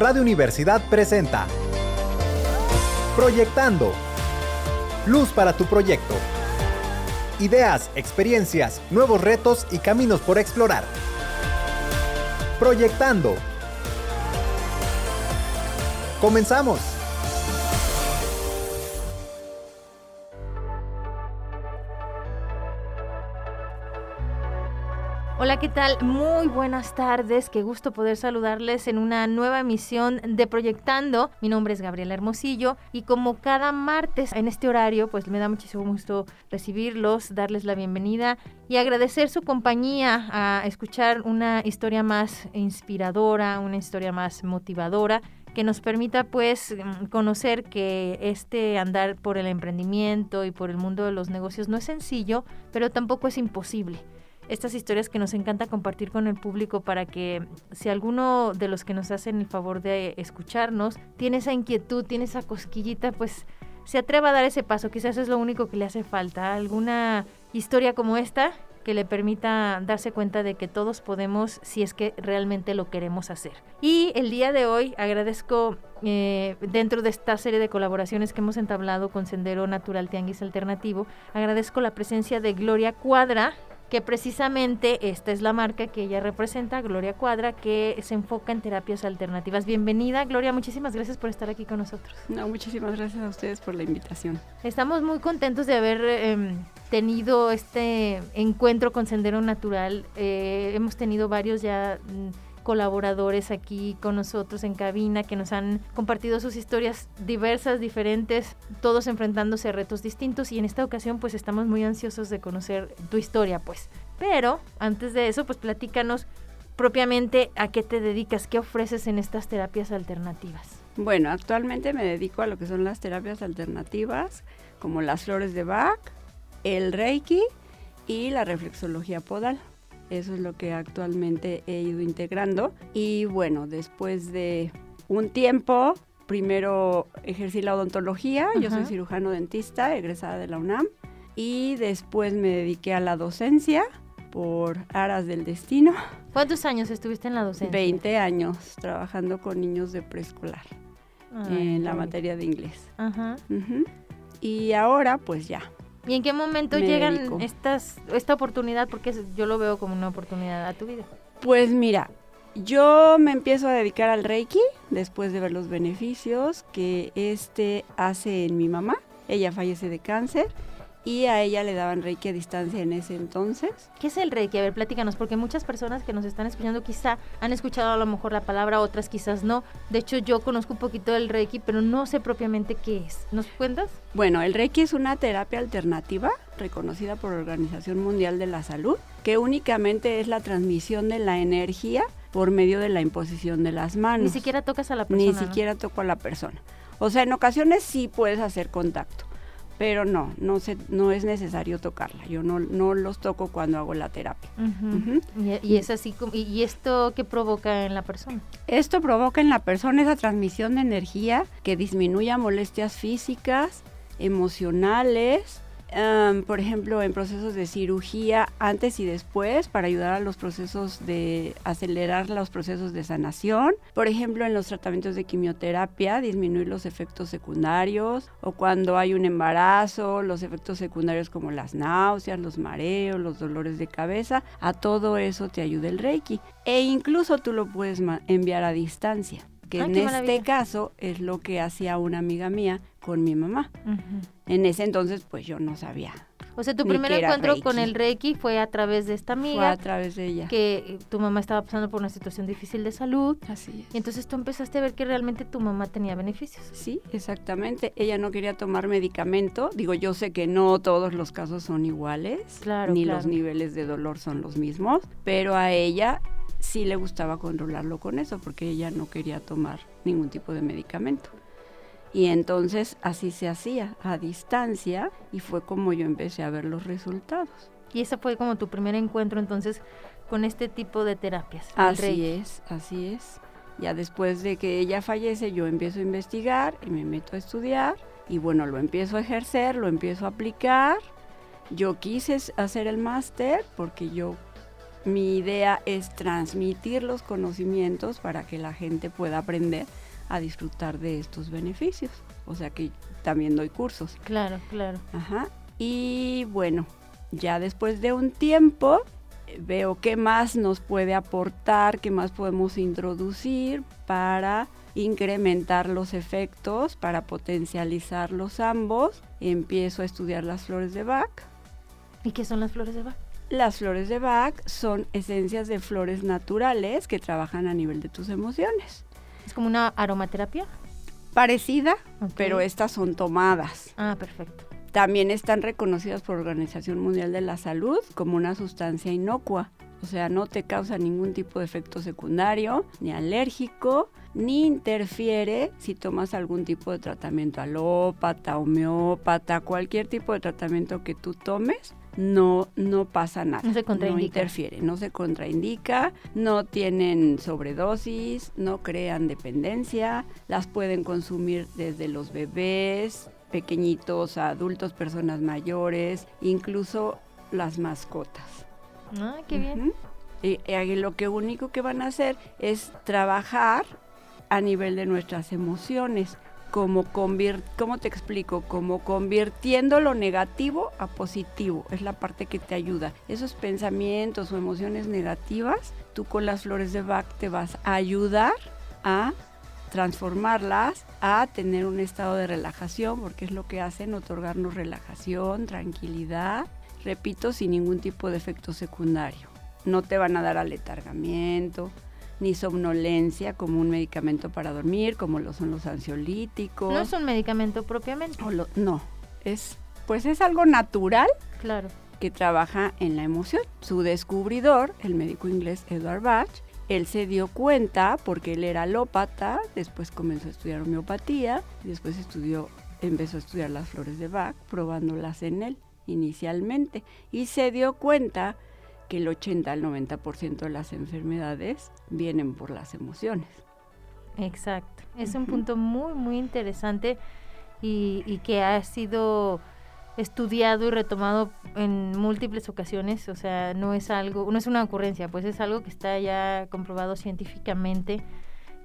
Radio Universidad presenta Proyectando. Luz para tu proyecto. Ideas, experiencias, nuevos retos y caminos por explorar. Proyectando. Comenzamos. Hola, ¿qué tal? Muy buenas tardes. Qué gusto poder saludarles en una nueva emisión de Proyectando. Mi nombre es Gabriela Hermosillo y como cada martes en este horario, pues me da muchísimo gusto recibirlos, darles la bienvenida y agradecer su compañía a escuchar una historia más inspiradora, una historia más motivadora que nos permita pues conocer que este andar por el emprendimiento y por el mundo de los negocios no es sencillo, pero tampoco es imposible estas historias que nos encanta compartir con el público para que si alguno de los que nos hacen el favor de escucharnos tiene esa inquietud, tiene esa cosquillita, pues se atreva a dar ese paso. Quizás es lo único que le hace falta. Alguna historia como esta que le permita darse cuenta de que todos podemos si es que realmente lo queremos hacer. Y el día de hoy agradezco eh, dentro de esta serie de colaboraciones que hemos entablado con Sendero Natural Tianguis Alternativo, agradezco la presencia de Gloria Cuadra, que precisamente esta es la marca que ella representa, Gloria Cuadra, que se enfoca en terapias alternativas. Bienvenida, Gloria, muchísimas gracias por estar aquí con nosotros. No, muchísimas gracias a ustedes por la invitación. Estamos muy contentos de haber em, tenido este encuentro con Sendero Natural. Eh, hemos tenido varios ya mm, colaboradores aquí con nosotros en cabina que nos han compartido sus historias diversas, diferentes, todos enfrentándose a retos distintos y en esta ocasión pues estamos muy ansiosos de conocer tu historia pues. Pero antes de eso pues platícanos propiamente a qué te dedicas, qué ofreces en estas terapias alternativas. Bueno, actualmente me dedico a lo que son las terapias alternativas como las flores de Bach, el Reiki y la reflexología podal. Eso es lo que actualmente he ido integrando. Y bueno, después de un tiempo, primero ejercí la odontología, yo soy cirujano dentista, egresada de la UNAM, y después me dediqué a la docencia por aras del destino. ¿Cuántos años estuviste en la docencia? 20 años trabajando con niños de preescolar en la materia de inglés. Ajá. Y ahora pues ya, ¿Y en qué momento llegan estas esta oportunidad? Porque yo lo veo como una oportunidad a tu vida. Pues mira, yo me empiezo a dedicar al Reiki después de ver los beneficios que este hace en mi mamá. Ella fallece de cáncer y a ella le daban Reiki a distancia en ese entonces. ¿Qué es el Reiki? A ver, platícanos, porque muchas personas que nos están escuchando quizá han escuchado a lo mejor la palabra, otras quizás no. De hecho, yo conozco un poquito del Reiki, pero no sé propiamente qué es. ¿Nos cuentas? Bueno, el Reiki es una terapia alternativa reconocida por la Organización Mundial de la Salud, que únicamente es la transmisión de la energía por medio de la imposición de las manos. Ni siquiera tocas a la persona. Ni siquiera toco a la persona. O sea, en ocasiones sí puedes hacer contacto pero no, no, se, no es necesario tocarla. Yo no, no los toco cuando hago la terapia. Y, es así, ¿y esto qué provoca en la persona? Esto provoca en la persona esa transmisión de energía que disminuya molestias físicas, emocionales, por ejemplo, en procesos de cirugía antes y después para ayudar a los procesos de acelerar los procesos de sanación. Por ejemplo, en los tratamientos de quimioterapia, disminuir los efectos secundarios o cuando hay un embarazo, los efectos secundarios como las náuseas, los mareos, los dolores de cabeza, a todo eso te ayuda el Reiki. E incluso tú lo puedes enviar a distancia que ah, en este caso es lo que hacía una amiga mía con mi mamá. En ese entonces, pues yo no sabía. O sea, tu primer encuentro con el Reiki fue a través de esta amiga. Fue a través de ella. Que tu mamá estaba pasando por una situación difícil de salud. Así es. Y entonces tú empezaste a ver que realmente tu mamá tenía beneficios. Sí, exactamente. Ella no quería tomar medicamento. Digo, yo sé que no todos los casos son iguales. Claro. Ni los niveles de dolor son los mismos. Pero a ella sí le gustaba controlarlo con eso, porque ella no quería tomar ningún tipo de medicamento. Y entonces así se hacía, a distancia, y fue como yo empecé a ver los resultados. Y ese fue como tu primer encuentro entonces con este tipo de terapias. Así es, así es. Ya después de que ella fallece, yo empiezo a investigar y me meto a estudiar. Y bueno, lo empiezo a ejercer, lo empiezo a aplicar. Yo quise hacer el máster porque yo mi idea es transmitir los conocimientos para que la gente pueda aprender a disfrutar de estos beneficios. O sea que también doy cursos. Claro, claro. Ajá. Y bueno, ya después de un tiempo veo qué más nos puede aportar, qué más podemos introducir para incrementar los efectos, para potencializarlos ambos. Empiezo a estudiar las flores de Bach. ¿Y qué son las flores de Bach? Las flores de Bach son esencias de flores naturales que trabajan a nivel de tus emociones. ¿Es como una aromaterapia? Parecida, pero estas son tomadas. Ah, perfecto. También están reconocidas por Organización Mundial de la Salud como una sustancia inocua. O sea, no te causa ningún tipo de efecto secundario, ni alérgico, ni interfiere si tomas algún tipo de tratamiento alópata, homeópata, cualquier tipo de tratamiento que tú tomes, no, no pasa nada. No se contraindica. interfiere, no se contraindica, no tienen sobredosis, no crean dependencia, las pueden consumir desde los bebés, pequeñitos, adultos, personas mayores, incluso las mascotas. Ah, qué bien. Y, y lo que único que van a hacer es trabajar a nivel de nuestras emociones, como ¿cómo te explico? Como convirtiendo lo negativo a positivo, es la parte que te ayuda. Esos pensamientos o emociones negativas, tú con las flores de Bach te vas a ayudar a transformarlas a tener un estado de relajación, porque es lo que hacen, otorgarnos relajación, tranquilidad, repito, sin ningún tipo de efecto secundario. No te van a dar aletargamiento, ni somnolencia como un medicamento para dormir, como lo son los ansiolíticos. No es un medicamento propiamente. o lo- no, es, pues es algo natural Claro. que trabaja en la emoción. Su descubridor, el médico inglés Edward Bach, él se dio cuenta porque él era alópata, después comenzó a estudiar homeopatía, después estudió, empezó a estudiar las flores de Bach, probándolas en él inicialmente, y se dio cuenta que el 80 al 90% de las enfermedades vienen por las emociones. Exacto. Es un punto muy, muy interesante y, y que ha sido estudiado y retomado en múltiples ocasiones. O sea, no es algo, no es una ocurrencia, pues es algo que está ya comprobado científicamente,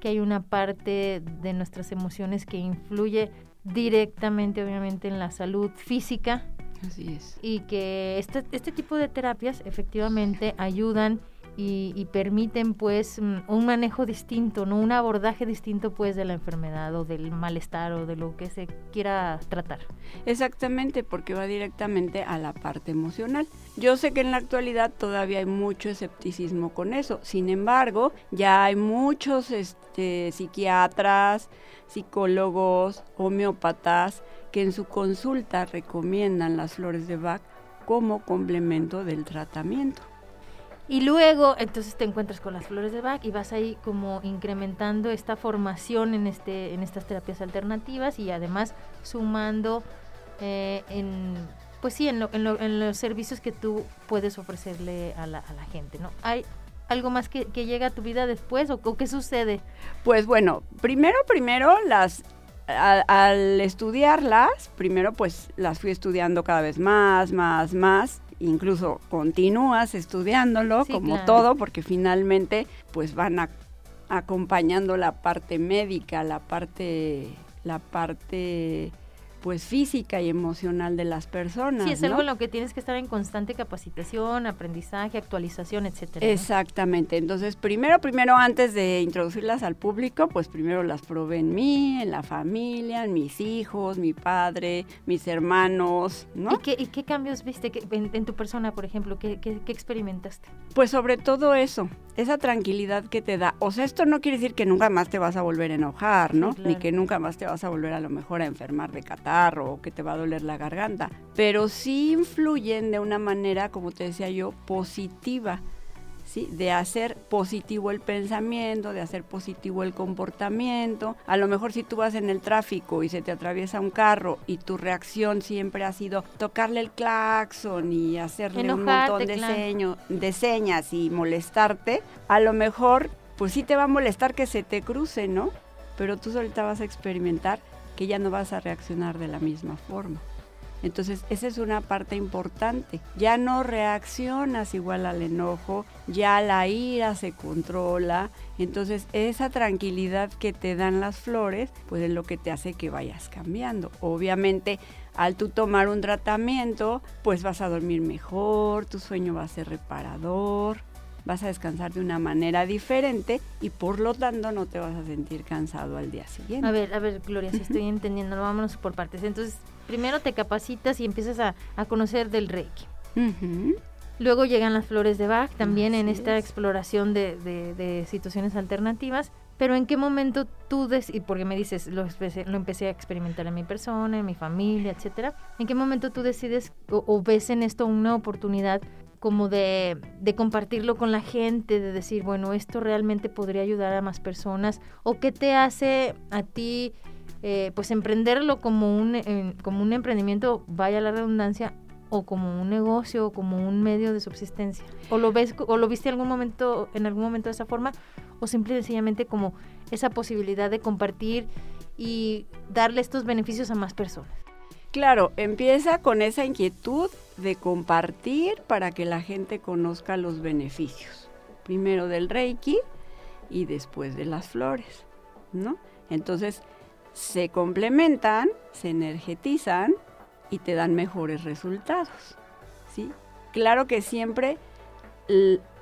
que hay una parte de nuestras emociones que influye directamente, obviamente, en la salud física Así es. y que este, este tipo de terapias efectivamente ayudan y, y permiten pues mm, un manejo distinto, no un abordaje distinto pues de la enfermedad o del malestar o de lo que se quiera tratar. Exactamente, porque va directamente a la parte emocional. Yo sé que en la actualidad todavía hay mucho escepticismo con eso. Sin embargo, ya hay muchos este, psiquiatras, psicólogos, homeópatas que en su consulta recomiendan las flores de Bach como complemento del tratamiento. Y luego entonces te encuentras con las flores de Bach y vas ahí como incrementando esta formación en, este, en estas terapias alternativas y además sumando eh, en, pues sí, en, lo- en lo- en los servicios que tú puedes ofrecerle a la, a la gente, ¿no? ¿Hay algo más que, que llega a tu vida después o, o qué sucede? Pues bueno, primero, primero las al estudiarlas, primero pues las fui estudiando cada vez más, más, más. Incluso continúas estudiándolo Sí, como claro. todo, porque finalmente pues van a- acompañando la parte médica, la parte, la parte pues física y emocional de las personas. Sí, es ¿no? algo en lo que tienes que estar en constante capacitación, aprendizaje, actualización, etcétera. ¿no? Exactamente. Entonces, primero, primero, antes de introducirlas al público, pues primero las probé en mí, en la familia, en mis hijos, mi padre, mis hermanos, ¿no? ¿Y, qué, y qué cambios viste que- en, en tu persona, por ejemplo? ¿Qué, qué, qué experimentaste? Pues sobre todo eso, esa tranquilidad que te da. O sea, esto no quiere decir que nunca más te vas a volver a enojar, ¿no? Sí, claro. Ni que nunca más te vas a volver a lo mejor a enfermar de catarro o que te va a doler la garganta. Pero sí influyen de una manera, como te decía yo, positiva. ¿sí? De hacer positivo el pensamiento, de hacer positivo el comportamiento. A lo mejor si tú vas en el tráfico y se te atraviesa un carro y tu reacción siempre ha sido tocarle el claxon y hacerle un montón de, seño- de señas y molestarte, a lo mejor pues sí te va a molestar que se te cruce, ¿no? Pero tú solita vas a experimentar que ya no vas a reaccionar de la misma forma. Entonces, esa es una parte importante. Ya no reaccionas igual al enojo, ya la ira se controla. Entonces, esa tranquilidad que te dan las flores, pues es lo que te hace que vayas cambiando. Obviamente, al tú tomar un tratamiento, pues vas a dormir mejor, tu sueño va a ser reparador, vas a descansar de una manera diferente y por lo tanto no te vas a sentir cansado al día siguiente. A ver, a ver, Gloria, si estoy entendiendo, vámonos por partes. Entonces, primero te capacitas y empiezas a, conocer del Reiki. Luego llegan las flores de Bach, también en esta exploración de, de, situaciones alternativas. Pero ¿en qué momento tú, y porque me dices, lo empecé, lo empecé a experimentar en mi persona, en mi familia, etcétera, ¿en qué momento tú decides o ves en esto una oportunidad como de, compartirlo con la gente, de decir, bueno, esto realmente podría ayudar a más personas, o qué te hace a ti, eh, pues emprenderlo como un, como un emprendimiento, vaya la redundancia, o como un negocio, o como un medio de subsistencia, o lo ves, o lo viste algún momento, en algún momento de esa forma, o simple y sencillamente como esa posibilidad de compartir y darle estos beneficios a más personas. Claro, empieza con esa inquietud de compartir para que la gente conozca los beneficios. Primero del Reiki y después de las flores, ¿no? Entonces se complementan, se energetizan y te dan mejores resultados, ¿sí? Claro que siempre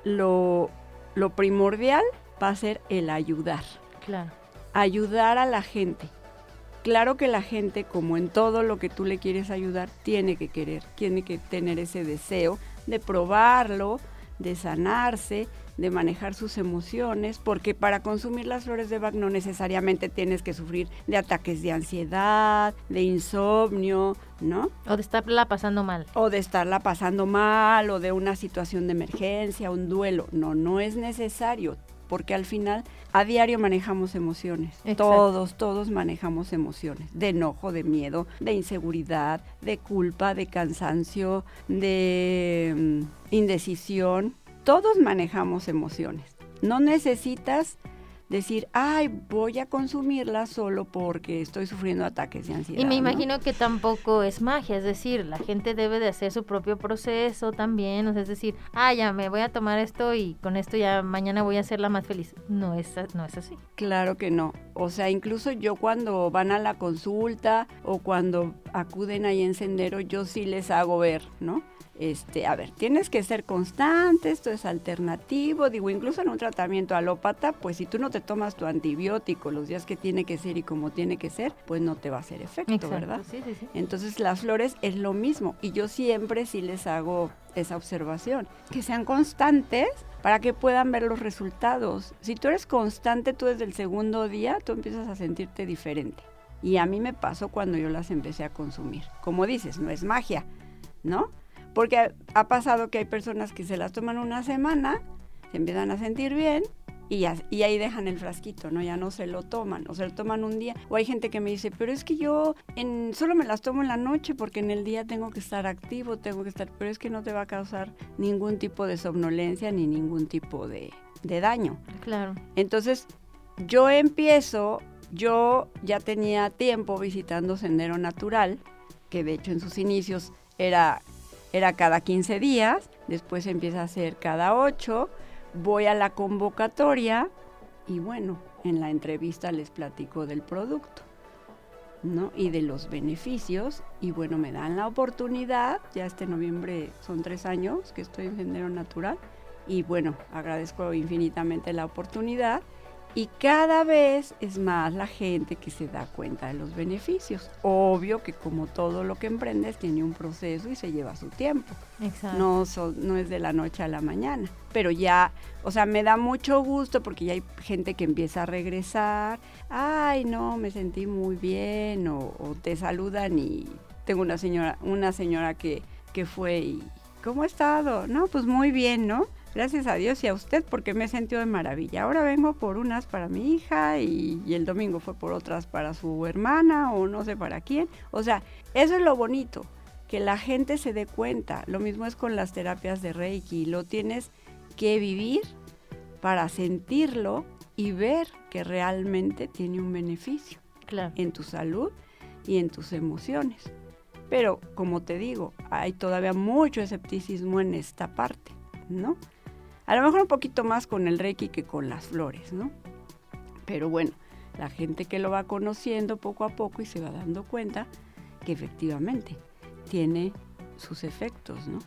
lo, lo primordial va a ser el ayudar. Claro. Ayudar a la gente Claro que la gente, como en todo lo que tú le quieres ayudar, tiene que querer, tiene que tener ese deseo de probarlo, de sanarse, de manejar sus emociones, porque para consumir las flores de Bach no necesariamente tienes que sufrir de ataques de ansiedad, de insomnio, ¿no? O de estarla pasando mal. O de estarla pasando mal, o de una situación de emergencia, un duelo. No, no es necesario porque al final a diario manejamos emociones. Todos, todos manejamos emociones. De enojo, de miedo, de inseguridad, de culpa, de cansancio, de mm, indecisión. Todos manejamos emociones. No necesitas decir, ay, voy a consumirla solo porque estoy sufriendo ataques de ansiedad. Y me imagino que tampoco es magia, es decir, la gente debe de hacer su propio proceso también, o sea, es decir, ah, ya me voy a tomar esto y con esto ya mañana voy a hacerla más feliz. No es, no es así. Claro que no. O sea, incluso yo cuando van a la consulta o cuando acuden ahí en sendero, yo sí les hago ver, ¿no? Este, a ver, tienes que ser constante, esto es alternativo, digo, incluso en un tratamiento alópata, pues si tú no te tomas tu antibiótico los días que tiene que ser y como tiene que ser, pues no te va a hacer efecto, ¿verdad? Sí, sí, sí. Entonces las flores es lo mismo y yo siempre sí les hago esa observación, que sean constantes para que puedan ver los resultados. Si tú eres constante, tú desde el segundo día, tú empiezas a sentirte diferente. Y a mí me pasó cuando yo las empecé a consumir. Como dices, no es magia, ¿no? Porque ha pasado que hay personas que se las toman una semana, se empiezan a sentir bien y, y, ahí dejan el frasquito, ¿no? Ya no se lo toman, o se lo toman un día. O hay gente que me dice, pero es que yo en, solo me las tomo en la noche porque en el día tengo que estar activo, tengo que estar, pero es que no te va a causar ningún tipo de somnolencia ni ningún tipo de, de daño. Claro. Entonces, yo empiezo, yo ya tenía tiempo visitando Sendero Natural, que de hecho en sus inicios era era cada 15 días, después empieza a ser cada 8, voy a la convocatoria y bueno, en la entrevista les platico del producto. ¿no? y de los beneficios y bueno me dan la oportunidad ya este noviembre son tres años que estoy en Sendero Natural y bueno agradezco infinitamente la oportunidad y cada vez es más la gente que se da cuenta de los beneficios. Obvio que como todo lo que emprendes tiene un proceso y se lleva su tiempo. Exacto. No, no es de la noche a la mañana. Pero ya, o sea, me da mucho gusto porque ya hay gente que empieza a regresar. Ay, no, me sentí muy bien. O, o te saludan y tengo una señora, una señora que, que fue y... ¿Cómo ha estado? No, pues muy bien, ¿no? Gracias a Dios y a usted porque me he sentido de maravilla. Ahora vengo por unas para mi hija y, el domingo fue por otras para su hermana o no sé para quién. O sea, eso es lo bonito, que la gente se dé cuenta. Lo mismo es con las terapias de Reiki. Lo tienes que vivir para sentirlo y ver que realmente tiene un beneficio claro. en tu salud y en tus emociones. Pero como te digo, hay todavía mucho escepticismo en esta parte, ¿no? A lo mejor un poquito más con el Reiki que con las flores, ¿no? Pero bueno, la gente que lo va conociendo poco a poco y se va dando cuenta que efectivamente tiene sus efectos, ¿no?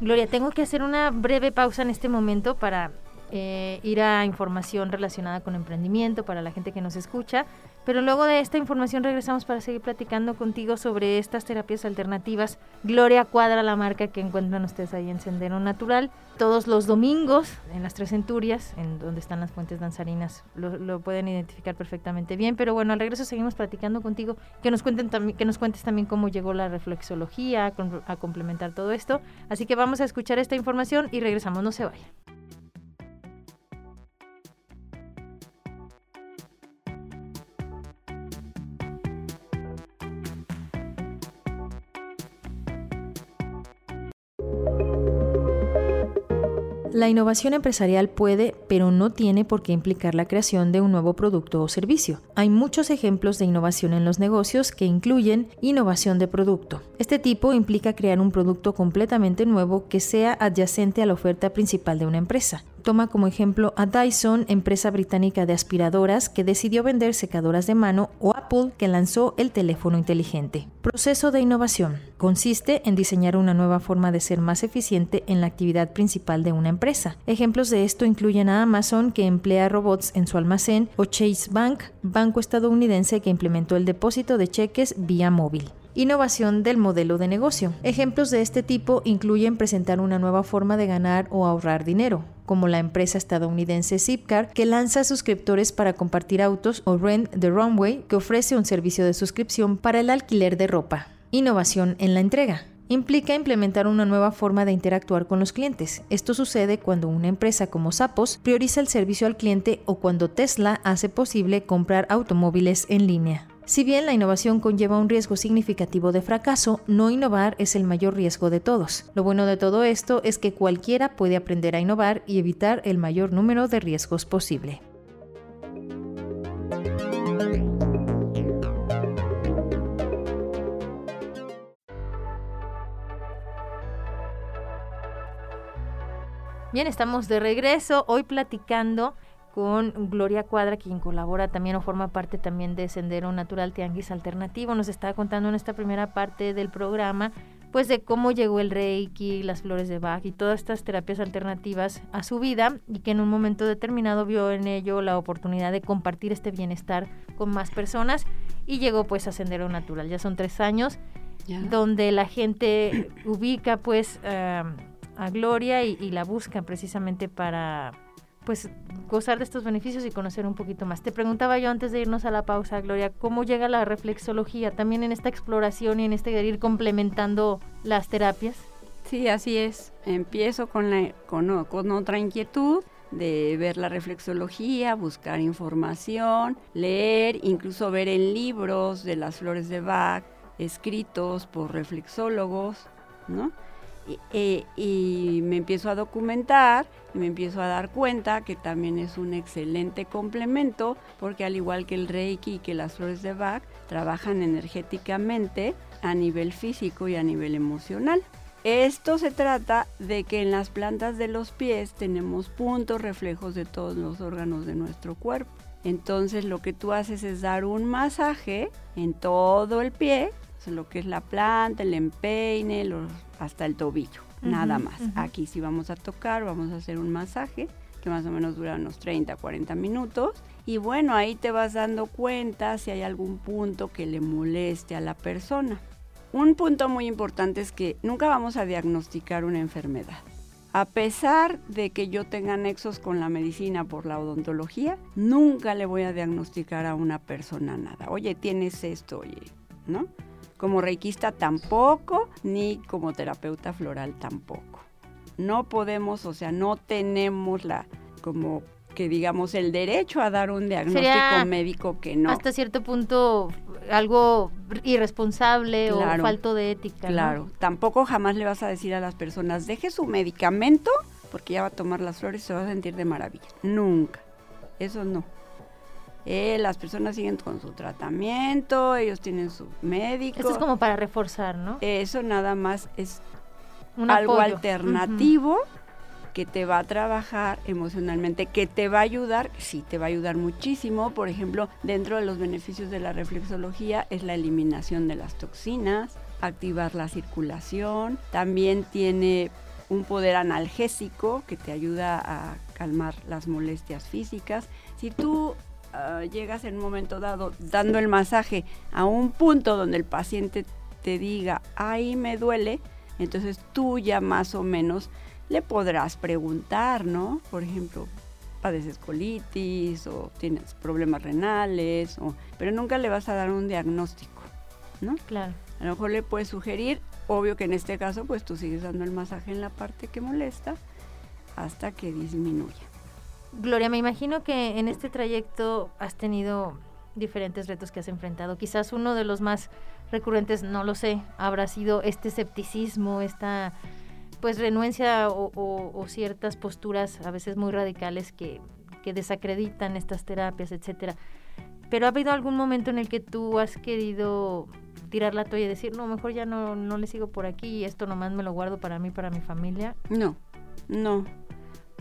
Gloria, tengo que hacer una breve pausa en este momento para eh, ir a información relacionada con emprendimiento para la gente que nos escucha. Pero luego de esta información regresamos para seguir platicando contigo sobre estas terapias alternativas. Gloria Cuadra, la marca que encuentran ustedes ahí en Sendero Natural. Todos los domingos en las Tres Centurias, en donde están las fuentes danzarinas, lo, pueden identificar perfectamente bien. Pero bueno, al regreso seguimos platicando contigo, que nos, cuenten que nos cuentes también cómo llegó la reflexología a, a complementar todo esto. Así que vamos a escuchar esta información y regresamos, no se vayan. La innovación empresarial puede, pero no tiene por qué implicar la creación de un nuevo producto o servicio. Hay muchos ejemplos de innovación en los negocios que incluyen innovación de producto. Este tipo implica crear un producto completamente nuevo que sea adyacente a la oferta principal de una empresa toma como ejemplo a Dyson, empresa británica de aspiradoras que decidió vender secadoras de mano, o Apple, que lanzó el teléfono inteligente. Proceso de innovación. Consiste en diseñar una nueva forma de ser más eficiente en la actividad principal de una empresa. Ejemplos de esto incluyen a Amazon, que emplea robots en su almacén, o Chase Bank, banco estadounidense que implementó el depósito de cheques vía móvil. Innovación del modelo de negocio. Ejemplos de este tipo incluyen presentar una nueva forma de ganar o ahorrar dinero, como la empresa estadounidense Zipcar, que lanza suscriptores para compartir autos, o Rent the Runway, que ofrece un servicio de suscripción para el alquiler de ropa. Innovación en la entrega implica implementar una nueva forma de interactuar con los clientes. Esto sucede cuando una empresa como Sapos prioriza el servicio al cliente o cuando Tesla hace posible comprar automóviles en línea. Si bien la innovación conlleva un riesgo significativo de fracaso, no innovar es el mayor riesgo de todos. Lo bueno de todo esto es que cualquiera puede aprender a innovar y evitar el mayor número de riesgos posible. Bien, estamos de regreso hoy platicando con Gloria Cuadra, quien colabora también o forma parte también de Sendero Natural Tianguis Alternativo. Nos está contando en esta primera parte del programa pues de cómo llegó el Reiki, las flores de Bach y todas estas terapias alternativas a su vida y que en un momento determinado vio en ello la oportunidad de compartir este bienestar con más personas y llegó pues a Sendero Natural. Ya son tres años donde la gente ubica pues a Gloria y, y la busca precisamente para pues gozar de estos beneficios y conocer un poquito más. Te preguntaba yo antes de irnos a la pausa, Gloria, ¿cómo llega la reflexología también en esta exploración y en este ir complementando las terapias? Sí, así es. Empiezo con, la, con, con otra inquietud de ver la reflexología, buscar información, leer, incluso ver en libros de las flores de Bach, escritos por reflexólogos, ¿no? Y, me empiezo a documentar y me empiezo a dar cuenta que también es un excelente complemento porque al igual que el Reiki y que las flores de Bach trabajan energéticamente a nivel físico y a nivel emocional. Esto se trata de que en las plantas de los pies tenemos puntos reflejos de todos los órganos de nuestro cuerpo. Entonces lo que tú haces es dar un masaje en todo el pie lo que es la planta, el empeine, hasta el tobillo, nada más. Aquí sí vamos a tocar, vamos a hacer un masaje que más o menos dura unos 30, 40 minutos. Y bueno, ahí te vas dando cuenta si hay algún punto que le moleste a la persona. Un punto muy importante es que nunca vamos a diagnosticar una enfermedad. A pesar de que yo tenga nexos con la medicina por la odontología, nunca le voy a diagnosticar a una persona nada. Oye, tienes esto, oye, ¿no? Como reikista tampoco, ni como terapeuta floral tampoco. No podemos, o sea, no tenemos la, como que digamos, el derecho a dar un diagnóstico médico que no. Hasta cierto punto algo irresponsable o falto de ética. Claro, tampoco jamás le vas a decir a las personas, deje su medicamento porque ya va a tomar las flores y se va a sentir de maravilla. Nunca. Eso no. Eh, las personas siguen con su tratamiento, ellos tienen su médico. Esto es como para reforzar, ¿no? Eso nada más es algo alternativo que te va a trabajar emocionalmente, que te va a ayudar, sí, te va a ayudar muchísimo. Por ejemplo, dentro de los beneficios de la reflexología es la eliminación de las toxinas, activar la circulación, también tiene un poder analgésico que te ayuda a calmar las molestias físicas. Si tú ah, llegas en un momento dado dando el masaje a un punto donde el paciente te diga, ahí me duele, entonces tú ya más o menos le podrás preguntar, ¿no? Por ejemplo, padeces colitis o tienes problemas renales, o, pero nunca le vas a dar un diagnóstico, ¿no? Claro. A lo mejor le puedes sugerir, obvio que en este caso pues tú sigues dando el masaje en la parte que molesta hasta que disminuya. Gloria, me imagino que en este trayecto has tenido diferentes retos que has enfrentado. Quizás uno de los más recurrentes, no lo sé, habrá sido este escepticismo, esta pues renuencia o, ciertas posturas a veces muy radicales que, desacreditan estas terapias, etcétera. Pero ha habido algún momento en el que tú has querido tirar la toalla y decir, no, mejor ya no, no le sigo por aquí y esto nomás me lo guardo para mí, para mi familia. No, no,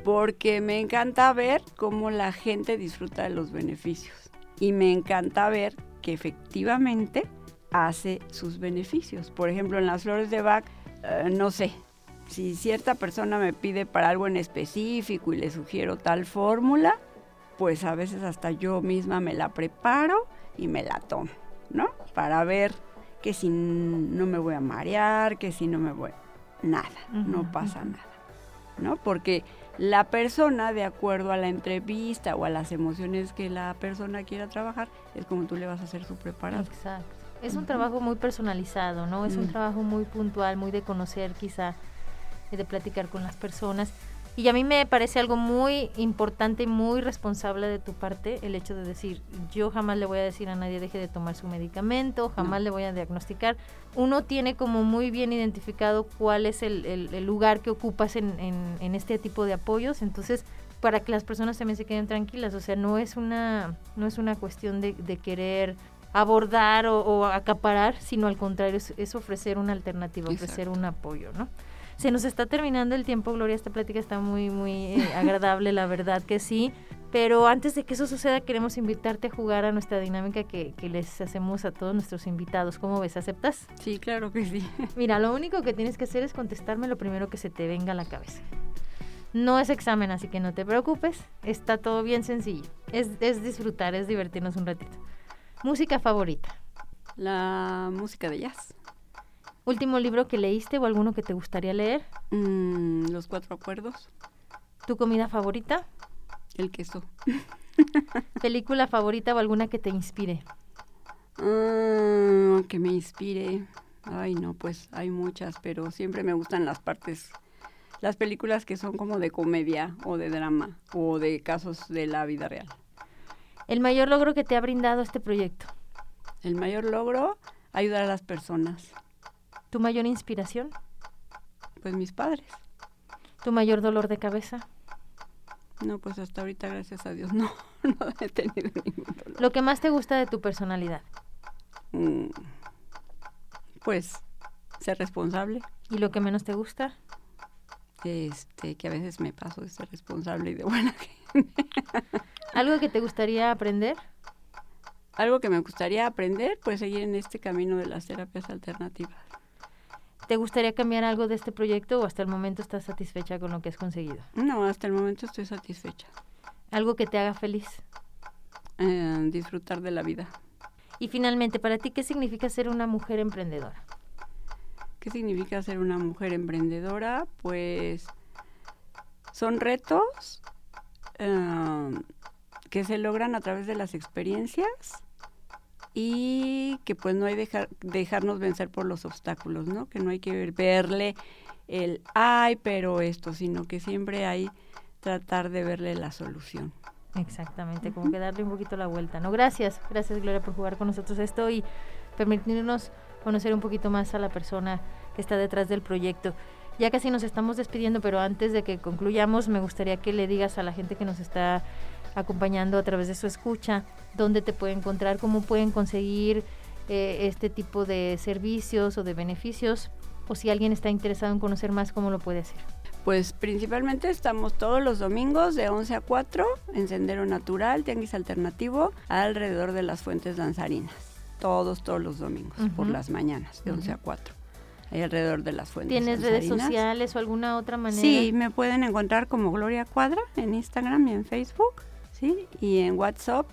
porque me encanta ver cómo la gente disfruta de los beneficios y me encanta ver que efectivamente hace sus beneficios. Por ejemplo, en las flores de Bach, eh, no sé, si cierta persona me pide para algo en específico y le sugiero tal fórmula, pues a veces hasta yo misma me la preparo y me la tomo, ¿no? Para ver que si no me voy a marear, que si no me voy... Nada, no pasa nada, ¿no? Porque la persona, de acuerdo a la entrevista o a las emociones que la persona quiera trabajar, es como tú le vas a hacer su preparación. Exacto. Es un trabajo muy personalizado, ¿no? Es un trabajo muy puntual, muy de conocer quizá de platicar con las personas. Y a mí me parece algo muy importante y muy responsable de tu parte el hecho de decir, yo jamás le voy a decir a nadie deje de tomar su medicamento, jamás le voy a diagnosticar. Uno tiene como muy bien identificado cuál es el, lugar que ocupas en, este tipo de apoyos, entonces para que las personas también se queden tranquilas, o sea, no es una, no es una cuestión de, querer abordar o, acaparar, sino al contrario, es, ofrecer una alternativa, ofrecer un apoyo, ¿no? Se nos está terminando el tiempo, Gloria. Esta plática está muy, muy eh, agradable, la verdad que sí. Pero antes de que eso suceda, queremos invitarte a jugar a nuestra dinámica que, que, les hacemos a todos nuestros invitados. ¿Cómo ves? ¿Aceptas? Sí, claro que sí. Mira, lo único que tienes que hacer es contestarme lo primero que se te venga a la cabeza. No es examen, así que no te preocupes. Está todo bien sencillo. Es, es disfrutar, es divertirnos un ratito. Música favorita. La música de jazz. ¿Último libro que leíste o alguno que te gustaría leer? Mm, los cuatro acuerdos. ¿Tu comida favorita? El queso. ¿Película favorita o alguna que te inspire? Ah, que me inspire. Ay, no, pues hay muchas, pero siempre me gustan las partes, las películas que son como de comedia o de drama o de casos de la vida real. ¿El mayor logro que te ha brindado este proyecto? El mayor logro, ayudar a las personas. ¿Tu mayor inspiración? Pues mis padres. ¿Tu mayor dolor de cabeza? No, pues hasta ahorita, gracias a Dios, no, no he tenido ningún dolor. ¿Lo que más te gusta de tu personalidad? Mm, pues ser responsable. ¿Y lo que menos te gusta? Este, que a veces me paso de ser responsable y de buena gente. ¿Algo que te gustaría aprender? Algo que me gustaría aprender, pues seguir en este camino de las terapias alternativas. ¿Te gustaría cambiar algo de este proyecto o hasta el momento estás satisfecha con lo que has conseguido? No, hasta el momento estoy satisfecha. ¿Algo que te haga feliz? Eh, disfrutar de la vida. Y finalmente, para ti, ¿qué significa ser una mujer emprendedora? ¿Qué significa ser una mujer emprendedora? Pues son retos eh, que se logran a través de las experiencias y que pues no hay dejar, dejarnos vencer por los obstáculos, ¿no? Que no hay que verle el ay, pero esto, sino que siempre hay tratar de verle la solución. Exactamente, como que darle un poquito la vuelta, ¿no? Gracias, gracias Gloria por jugar con nosotros esto y permitirnos conocer un poquito más a la persona que está detrás del proyecto. Ya casi nos estamos despidiendo, pero antes de que concluyamos, me gustaría que le digas a la gente que nos está acompañando a través de su escucha, dónde te puede encontrar, cómo pueden conseguir eh, este tipo de servicios o de beneficios, o si alguien está interesado en conocer más, cómo lo puede hacer. Pues principalmente estamos todos los domingos de 11 a 4 en Sendero Natural, Tianguis Alternativo, alrededor de las fuentes danzarinas. Todos, todos los domingos, por las mañanas, de 11 a 4. Ahí alrededor de las fuentes ¿Tienes redes sociales o alguna otra manera? Sí, me pueden encontrar como Gloria Cuadra en Instagram y en Facebook, ¿sí? Y en WhatsApp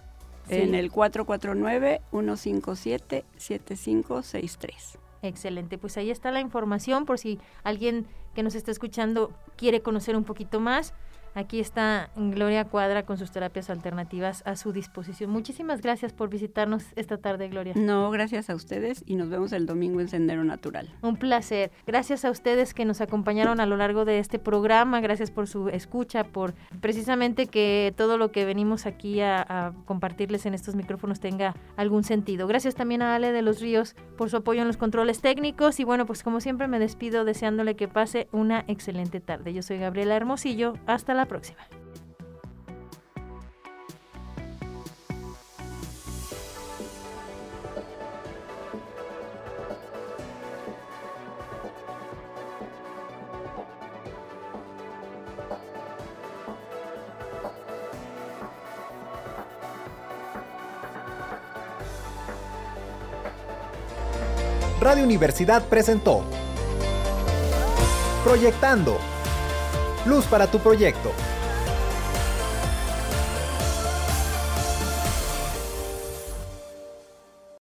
en el 449-157-7563. Excelente, pues ahí está la información por si alguien que nos está escuchando quiere conocer un poquito más. Aquí está Gloria Cuadra con sus terapias alternativas a su disposición. Muchísimas gracias por visitarnos esta tarde, Gloria. No, gracias a ustedes y nos vemos el domingo en Sendero Natural. Un placer. Gracias a ustedes que nos acompañaron a lo largo de este programa. Gracias por su escucha, por precisamente que todo lo que venimos aquí a, compartirles en estos micrófonos tenga algún sentido. Gracias también a Ale de los Ríos por su apoyo en los controles técnicos y bueno, pues como siempre me despido deseándole que pase una excelente tarde. Yo soy Gabriela Hermosillo. Hasta la próxima. Radio Universidad presentó Proyectando Luz para tu proyecto.